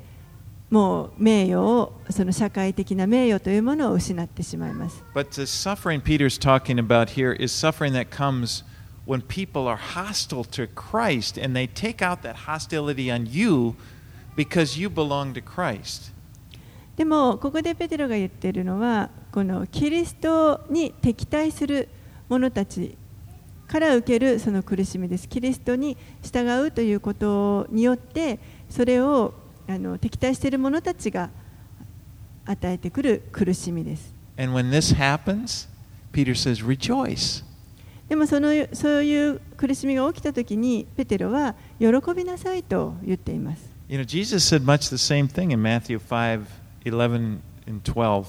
Speaker 2: もう名誉をその社会的な名誉というものを失ってしまいます
Speaker 1: But the suffering Peter's talking about here is suffering that comes when people are hostile to Christ and they take out that hostility on you because you belong to Christ.
Speaker 2: でもここでペテロが言っているのはこのキリストに敵対する者たちから受けるその苦しみですキリストに従うということによってそれをあの敵対している者たちが与えてくる苦しみです
Speaker 1: And when this happens, Peter says, rejoice.
Speaker 2: でもそのそういう苦しみが起きたときにペテロは喜びなさいと言っています
Speaker 1: You know, Jesus said much the same thing in Matthew 5 11 and 12.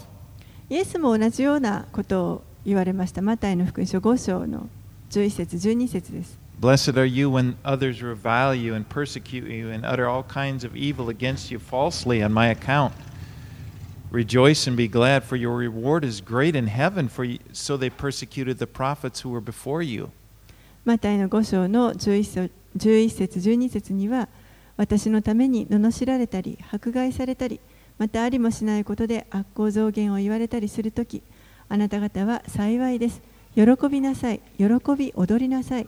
Speaker 2: イエスも同じようなことを言われましたマタイの福音書5章の11節12節です
Speaker 1: Blessed are you when others revile you and persecute you and utter all kinds of evil against you falsely on my account. Rejoice and be glad, for your reward is great in heaven, for you, so they persecuted the prophets who were before you.
Speaker 2: マタイの5章の11節11節12節には私のために罵られたり迫害されたりまたありもしないことで悪行増減を言われたりするときあなた方は幸いです。喜びなさい。喜び踊りなさい。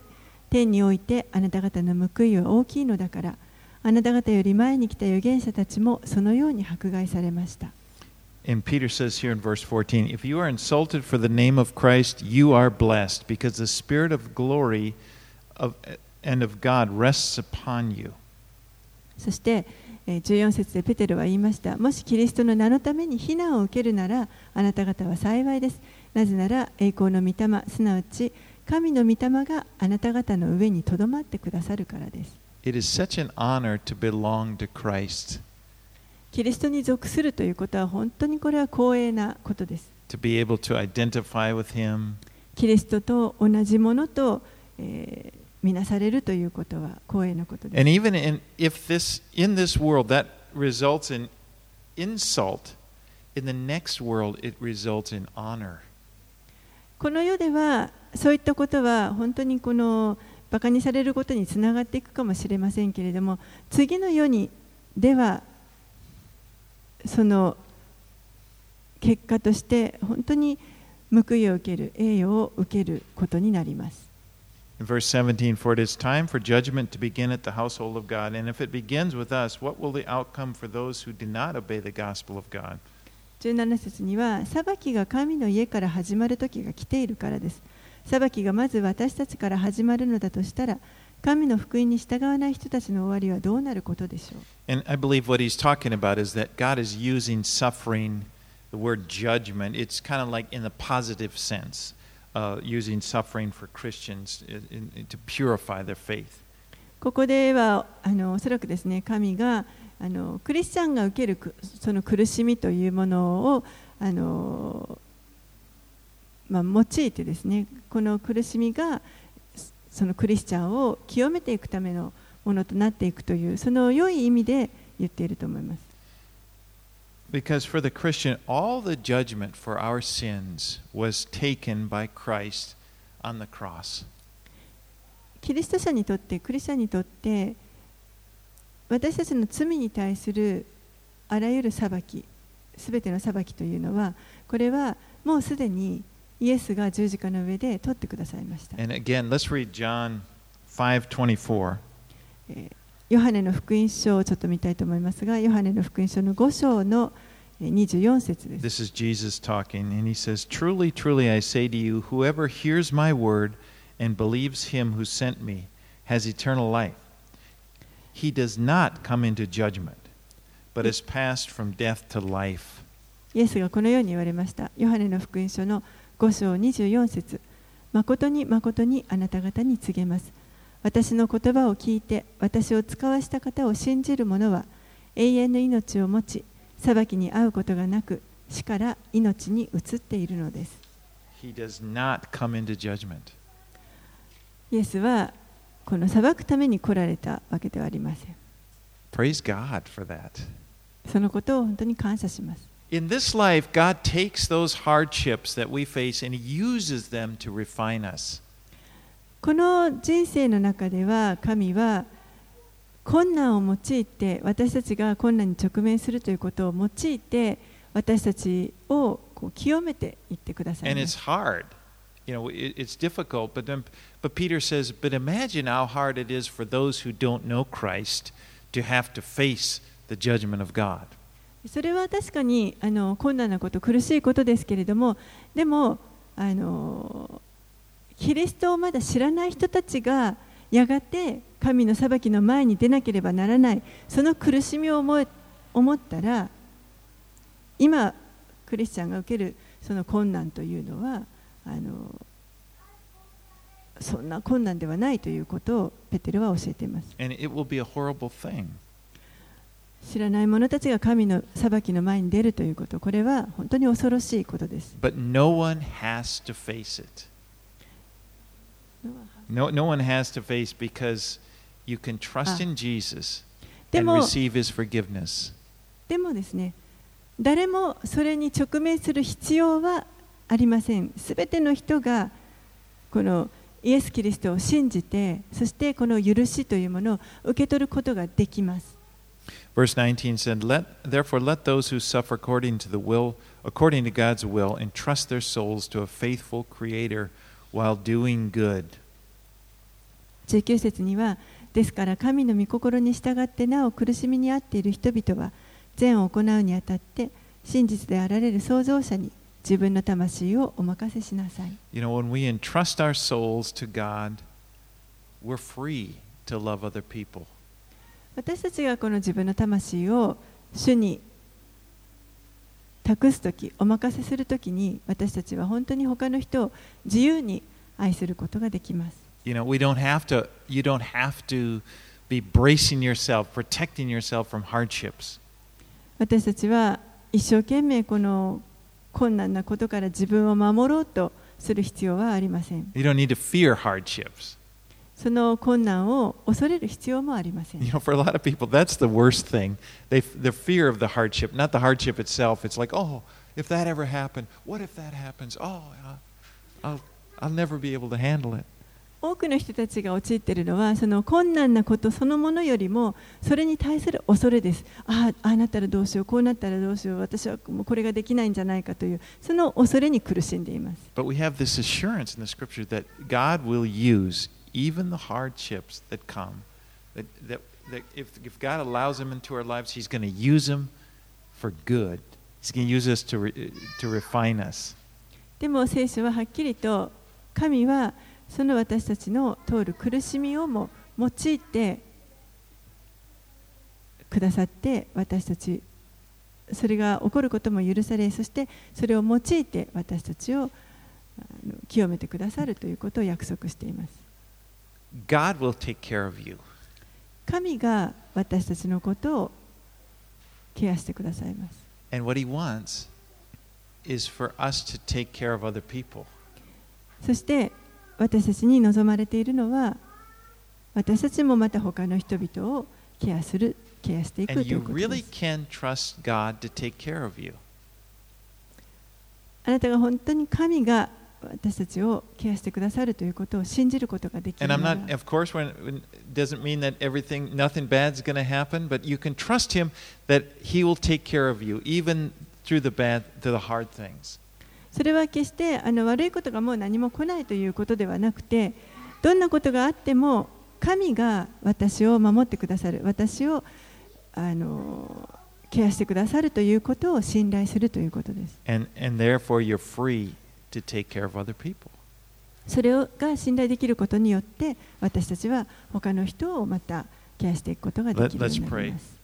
Speaker 2: 天においてあなた方の報いは大きいのだからあなた方より前に来た預言者たちもそのように迫害されました。
Speaker 1: And Peter says here in verse 14 If you are insulted for the name of Christ, you are blessed, because the Spirit of glory of, and of God rests upon you.
Speaker 2: そしてえー14節でペテロは言いました。もしキリストの名のために非難を受けるなら、あなた方は幸いです。なぜなら栄光の御霊、すなわち神の御霊があなた方の上にとどまってくださるからです。
Speaker 1: It is such an honor to belong to Christ,
Speaker 2: キリストに属するということは本当にこれは光栄なことです。
Speaker 1: to be able to identify with Him,
Speaker 2: キリストと同じものと、えー見なされるということは光栄なことです。
Speaker 1: And even in, if this, in this world that results in insult, in the next world it results in honor.
Speaker 2: この世ではそういったことは本当にこのバカにされることにつながっていくかもしれませんけれども次の世にではその結果として本当に報いを受ける栄誉を受けることになります。
Speaker 1: In verse 17, for it is time for judgment to begin at the household of God. And if it begins with us, what will the outcome for those who do not obey the gospel of God?
Speaker 2: 17節には裁きが神の家から始まる時が来ているからです。裁きがまず私たちから始まるのだとしたら神の福音に従わない人たちの終わりはどうなることでしょう
Speaker 1: And I believe what he's talking about is that God is using suffering, the word judgment, it's kind of like in the positive sense, uh, using suffering for Christians in, in, to purify their faith.
Speaker 2: ここではあのおそらくですね神があのクリスチャンが受けるくその苦しみというものをあの、まあ、用いてですねこの苦しみがそのクリスチャンを清めていくためのものとなっていくというその良い意味で言っていると思います。
Speaker 1: Because for the Christian, all the judgment for our sins was taken by Christ on the cross.
Speaker 2: キリスト者にとってクリスチャンにとって私たちの罪に対するあらゆる裁きすべての裁きというのはこれはもうすでにイエスが十字架の上で取ってくださいました。
Speaker 1: And again, let's read John 5:24.
Speaker 2: えーヨハネの福音書をちょっと見たいと思いますが、ヨハネの福音書の5章のえー24節です。
Speaker 1: This is Jesus talking, and he says, Truly, truly, I say to you, whoever hears my word and believes him who sent me has eternal life. He does not come into judgment, but is passed from death to life.
Speaker 2: イエスがこのように言われました。ヨハネの福音書の5章24節誠に誠にあなた方に告げます。私の言葉を聞いて私を使わした方を信じる者は永遠の命を持ち裁きに遭うことがなく死から命に移っているのです
Speaker 1: He does not come into judgment.
Speaker 2: イエスはこの裁くために来られたわけではありません
Speaker 1: Praise God for that.
Speaker 2: そのことを本当に感謝します
Speaker 1: In this life, God takes those hardships that we face and He uses them to refine us.
Speaker 2: この人生の中では神は困難を用いて私たちが困難に直面するということを用いて私たちをこう清めていってください
Speaker 1: And
Speaker 2: ま
Speaker 1: it's
Speaker 2: す。
Speaker 1: hard. You know, it, it's difficult, but then, but Peter says, but imagine how hard it is for those who don't know Christ to have to face the judgment of God.
Speaker 2: それは確かにあの困難なこと苦しいことですけれどもでもあのキリストをまだ知らない人たちがやがて神の裁きの前に出なければならないその苦しみを思ったら今クリスチャンが受けるその困難というのはあのそんな困難ではないということをペテルは教えています。
Speaker 1: And it will be a horrible thing.
Speaker 2: 知らない者たちが神の裁きの前に出るということ、これは本当に恐ろしいことです。
Speaker 1: But no one has to face it. No, no one has to face because you can trust
Speaker 2: Ah.
Speaker 1: in Jesus
Speaker 2: で
Speaker 1: and
Speaker 2: も
Speaker 1: receive His forgiveness.
Speaker 2: でもですね、誰もそれに直面する必要はありません。すべての人がこのイエス・キリストを信じて、そしてこの許しというものを受け取ることができます。
Speaker 1: Verse 19 said, let, Therefore, let those who suffer according to the will, according to God's will, entrust their souls to a faithful Creator while doing good.
Speaker 2: 19節には、ですから神の御心に従ってなお苦しみにあっている人々は、善を行うにあたって、真実であられる創造者に自分の魂をお任せしなさい。
Speaker 1: You know, when we entrust our souls to God, we're free to love other people.
Speaker 2: 私たちがこの自分の魂を主に託すとき、お任せするときに、私たちは本当に他の人を自由に愛することができます。
Speaker 1: You know, we don't have to, you don't have to be bracing yourself, protecting yourself from hardships.
Speaker 2: 私たちは一生懸命この困難なことから自分を守ろうとする必要はありません。
Speaker 1: You don't need to fear hardships.
Speaker 2: その困難を恐れる必要もありません
Speaker 1: You。know, for a lot of people, that's the worst thing. They, the fear of the hardship, not the hardship itself. It's like, oh, if that ever happened, what if that happens? Oh, I'll, I'll never be able to handle it.
Speaker 2: 多くの人たちが陥っているのはその困難なことそのものよりもそれに対する恐れですああああなったらどうしようこうなったらどうしよう私はもうこれができないんじゃないかというその恐れに苦しんでいます
Speaker 1: But we have this assurance in the scripture that God will use even the hardships that come. That, that, that if, if God allows them into our lives, He's going to use them for good. He's going to use us to, re, to refine us.
Speaker 2: でも聖書ははっきりと神はその私たちの通る苦しみをも用いてくださって私たちそれが起こることも許されそしてそれを用いて私たちを清めてくださるということを約束しています
Speaker 1: God will take care of you.
Speaker 2: 神が私たちのことをケアしてくださいます
Speaker 1: And what He wants is for us to take care of other people.
Speaker 2: そして私たちに望まれているのは私たちもまた他の人々をケアするケアしていくと
Speaker 1: And
Speaker 2: い
Speaker 1: you
Speaker 2: うことで
Speaker 1: really
Speaker 2: す
Speaker 1: can trust God to take care of you.
Speaker 2: あなたが本当に神が私たちをケアしてくださるということを信じることができなら。
Speaker 1: Not, course, when,
Speaker 2: それは決してあの悪いことがもう何も来ないということではなくてどんなことがあっても神が私を守ってくださる。私をあのケアしてくださるということを信頼するということです。
Speaker 1: And, and to take care of other people.
Speaker 2: それをが信頼できることによって私たちは他の人をまたケアしていくことができるようになります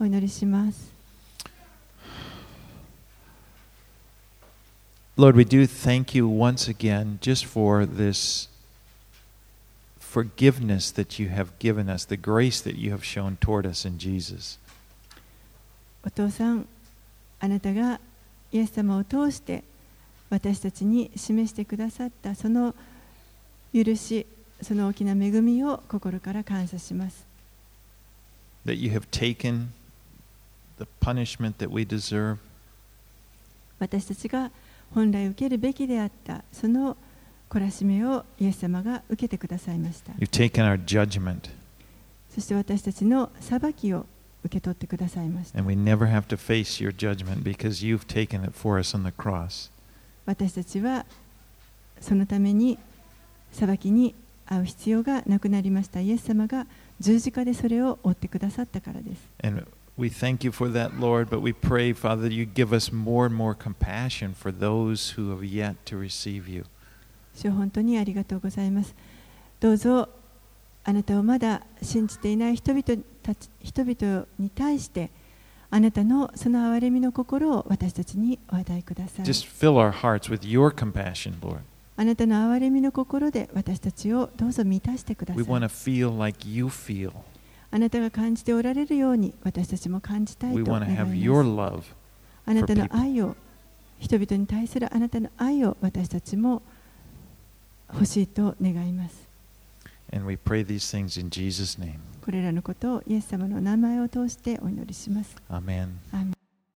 Speaker 2: お祈りします
Speaker 1: Lord, we do thank you once again just for this forgiveness that you have given us, the grace that you have shown toward us in Jesus.
Speaker 2: お父さん、あなたがイエス様を通して 私たちに示してくださったその許し、その大きな恵みを心から感謝します。
Speaker 1: That you have taken the punishment that we deserve
Speaker 2: 私たちが本来受けるべきであったその懲らしめをイエス様が受けてくださいました。
Speaker 1: You've taken our judgment,
Speaker 2: そして私たちの裁きを受け取ってくださいました。
Speaker 1: and we never have to face your judgment because you've taken it for us on the cross.
Speaker 2: 私たちはそのために裁きに遭う必要がなくなりました。イエス様が十字架でそれを追ってくださったからです。
Speaker 1: And we thank you for that, Lord, but we pray, Father, you give us more and more compassion for those who have yet to receive you.
Speaker 2: 主本当にありがとうございます。どうぞあなたをまだ信じていない人々たち人々に対してあなたのその憐れみの心を私たちにお与えください。あなたの憐れみの心で私たちをどうぞ満たしてください。
Speaker 1: Like、
Speaker 2: あなたが感じておられるように私たちも感じたいと願います。あなたの愛を、人々に対するあなたの愛を私たちも欲しいと願います。
Speaker 1: And we pray these things in Jesus' name.
Speaker 2: これらのことをイエス様の名前を通してお祈りします。アーメン